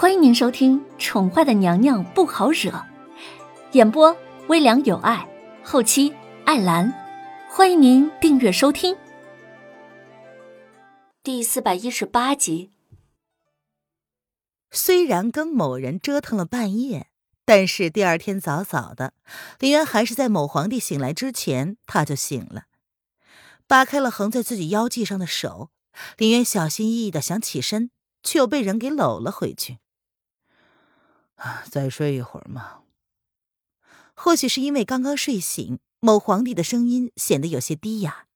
欢迎您收听《宠坏的娘娘不好惹》，演播微凉有爱，后期艾兰。欢迎您订阅收听。第四百一十八集。虽然跟某人折腾了半夜，但是第二天早早的，林渊还是在某皇帝醒来之前，他就醒了，扒开了横在自己腰际上的手。林渊小心翼翼的想起身，却又被人给搂了回去。再睡一会儿嘛。或许是因为刚刚睡醒，某皇帝的声音显得有些低哑，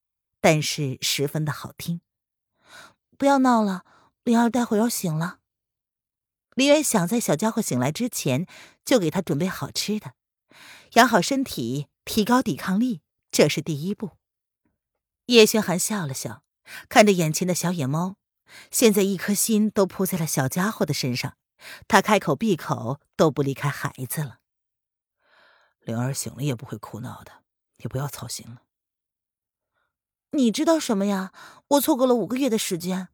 但是十分的好听。不要闹了，灵儿待会要醒了。林渊想在小家伙醒来之前就给他准备好吃的，养好身体，提高抵抗力，这是第一步。叶轩寒笑了笑，看着眼前的小野猫，现在一颗心都扑在了小家伙的身上。他开口闭口都不离开孩子了。灵儿醒了也不会哭闹的，你不要操心了。你知道什么呀？我错过了五个月的时间，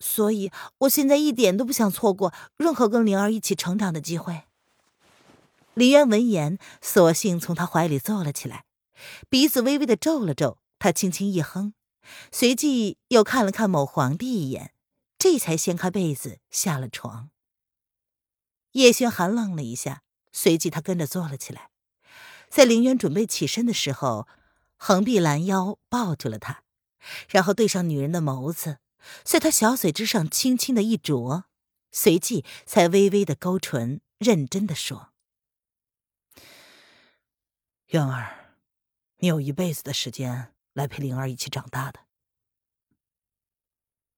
所以我现在一点都不想错过任何跟灵儿一起成长的机会。李渊闻言，索性从他怀里坐了起来，鼻子微微的皱了皱，他轻轻一哼，随即又看了看某皇帝一眼，这才掀开被子下了床。叶轩寒愣了一下，随即他跟着坐了起来，在凌渊准备起身的时候，横臂拦腰抱住了他，然后对上女人的眸子，在他小嘴之上轻轻的一啄，随即才微微的勾唇，认真的说：“渊儿，你有一辈子的时间来陪灵儿一起长大的。”“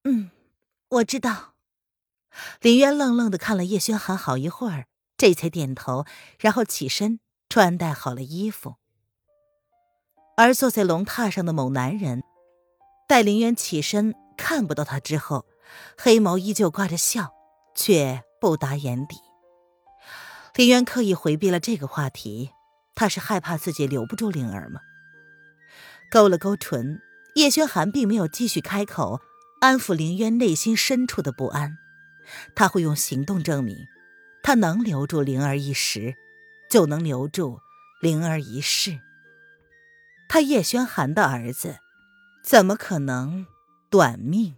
嗯，我知道。”林渊愣愣的看了叶轩寒好一会儿，这才点头，然后起身穿戴好了衣服。而坐在龙榻上的某男人，待林渊起身看不到他之后，黑眸依旧挂着笑，却不达眼底。林渊刻意回避了这个话题，他是害怕自己留不住灵儿吗？勾了勾唇，叶轩寒并没有继续开口安抚林渊内心深处的不安。他会用行动证明，他能留住灵儿一时，就能留住灵儿一世。他叶轩寒的儿子，怎么可能短命？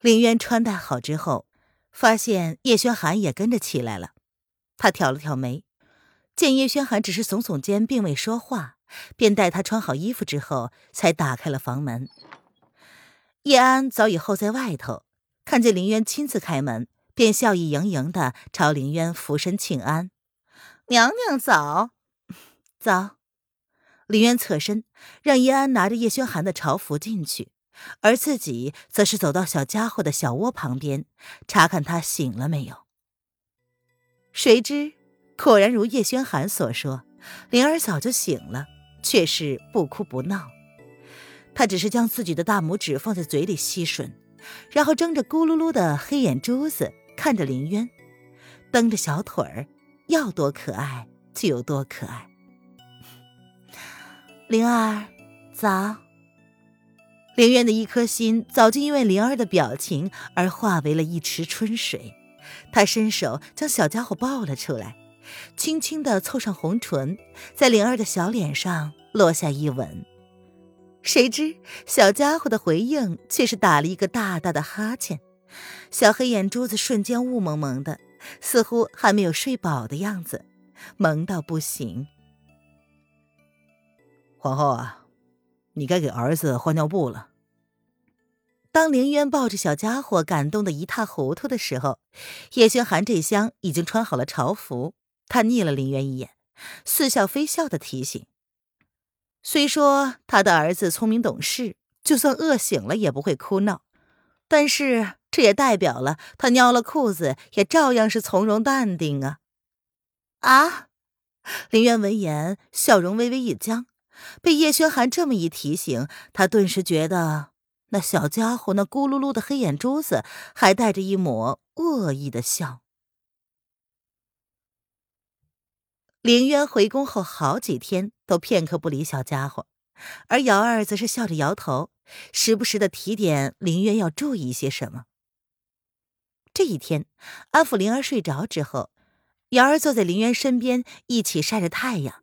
林渊穿戴好之后，发现叶轩寒也跟着起来了。他挑了挑眉，见叶轩寒只是耸耸肩，并未说话，便待他穿好衣服之后，才打开了房门。叶安早已候在外头。看见林渊亲自开门，便笑意盈盈的朝林渊俯身请安：“娘娘早，早。”林渊侧身，让叶安拿着叶轩寒的朝服进去，而自己则是走到小家伙的小窝旁边，查看他醒了没有。谁知，果然如叶轩寒所说，灵儿早就醒了，却是不哭不闹。他只是将自己的大拇指放在嘴里吸吮。然后睁着咕噜噜的黑眼珠子看着林渊，蹬着小腿儿，要多可爱就有多可爱。灵儿，早。林渊的一颗心早就因为灵儿的表情而化为了一池春水，他伸手将小家伙抱了出来，轻轻的凑上红唇，在灵儿的小脸上落下一吻。谁知小家伙的回应却是打了一个大大的哈欠，小黑眼珠子瞬间雾蒙蒙的，似乎还没有睡饱的样子，萌到不行。皇后啊，你该给儿子换尿布了。当凌渊抱着小家伙感动的一塌糊涂的时候，叶轩寒这厢已经穿好了朝服，他睨了凌渊一眼，似笑非笑的提醒。虽说他的儿子聪明懂事，就算饿醒了也不会哭闹，但是这也代表了他尿了裤子也照样是从容淡定啊！啊！林渊闻言，笑容微微一僵，被叶轩寒这么一提醒，他顿时觉得那小家伙那咕噜噜的黑眼珠子还带着一抹恶意的笑。林渊回宫后好几天都片刻不理小家伙，而瑶儿则是笑着摇头，时不时的提点林渊要注意一些什么。这一天，安抚灵儿睡着之后，瑶儿坐在林渊身边，一起晒着太阳。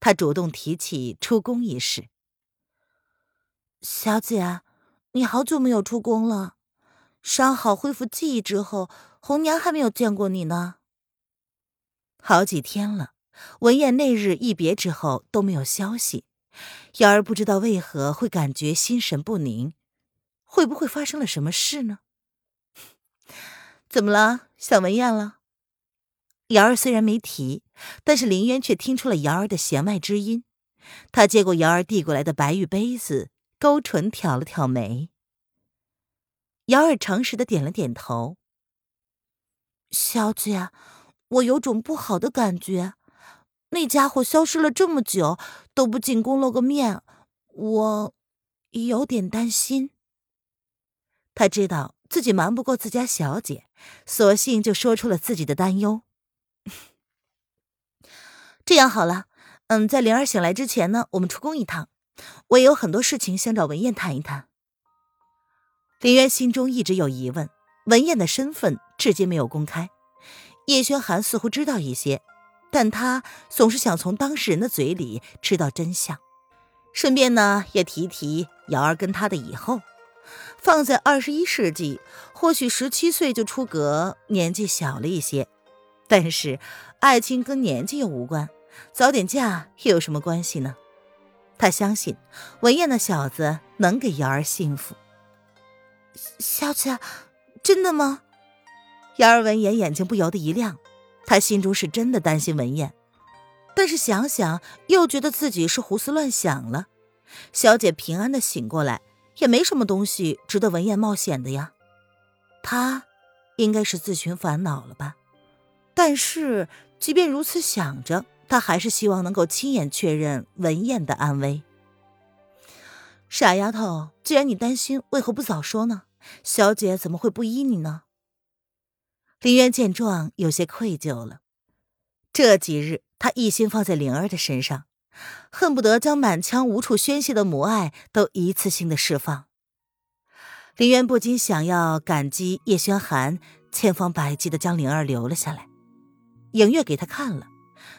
他主动提起出宫一事。小姐，你好久没有出宫了，伤好恢复记忆之后，红娘还没有见过你呢。好几天了，文燕那日一别之后都没有消息，瑶儿不知道为何会感觉心神不宁，会不会发生了什么事呢？怎么了？想文燕了？瑶儿虽然没提，但是林渊却听出了瑶儿的弦外之音。他接过瑶儿递过来的白玉杯子，勾唇挑了挑眉。瑶儿诚实的点了点头。小姐，我有种不好的感觉，那家伙消失了这么久都不进宫露个面，我有点担心。他知道。自己瞒不过自家小姐，索性就说出了自己的担忧。这样好了，嗯，在灵儿醒来之前呢，我们出宫一趟。我也有很多事情想找文燕谈一谈。林渊心中一直有疑问，文燕的身份至今没有公开。叶轩寒似乎知道一些，但他总是想从当事人的嘴里知道真相，顺便呢也提提瑶儿跟他的以后。放在二十一世纪，或许十七岁就出阁，年纪小了一些。但是，爱情跟年纪又无关，早点嫁又有什么关系呢？他相信文燕那小子能给瑶儿幸福。小姐，真的吗？瑶儿闻言，眼睛不由得一亮，他心中是真的担心文燕，但是想想又觉得自己是胡思乱想了。小姐平安的醒过来。也没什么东西值得文燕冒险的呀，他应该是自寻烦恼了吧？但是即便如此想着，他还是希望能够亲眼确认文燕的安危。傻丫头，既然你担心，为何不早说呢？小姐怎么会不依你呢？林渊见状，有些愧疚了。这几日，他一心放在灵儿的身上。恨不得将满腔无处宣泄的母爱都一次性的释放。林渊不禁想要感激叶轩寒千方百计的将灵儿留了下来。影月给他看了，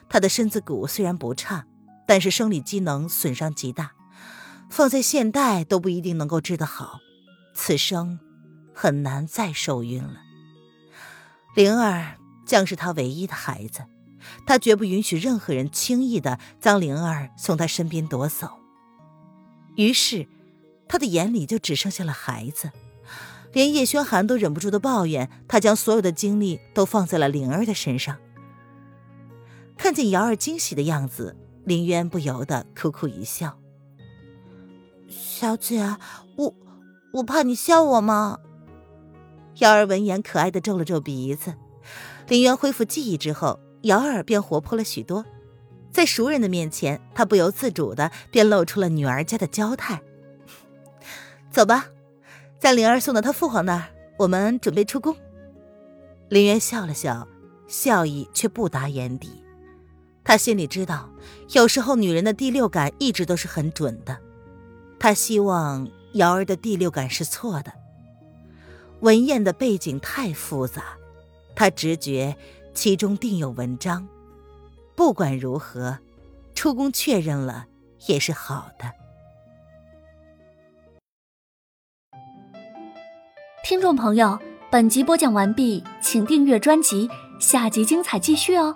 他的身子骨虽然不差，但是生理机能损伤极大，放在现代都不一定能够治得好，此生很难再受孕了。灵儿将是他唯一的孩子。他绝不允许任何人轻易的将灵儿从他身边夺走。于是，他的眼里就只剩下了孩子。连叶轩寒都忍不住的抱怨，他将所有的精力都放在了灵儿的身上。看见瑶儿惊喜的样子，林渊不由得苦苦一笑：“小姐，我我怕你笑我吗？”瑶儿闻言，可爱的皱了皱鼻子。林渊恢复记忆之后。瑶儿便活泼了许多，在熟人的面前，她不由自主的便露出了女儿家的娇态。走吧，将灵儿送到她父皇那儿，我们准备出宫。林渊笑了笑，笑意却不达眼底。他心里知道，有时候女人的第六感一直都是很准的。他希望瑶儿的第六感是错的。文燕的背景太复杂，他直觉。其中定有文章，不管如何，出宫确认了也是好的。听众朋友，本集播讲完毕，请订阅专辑，下集精彩继续哦。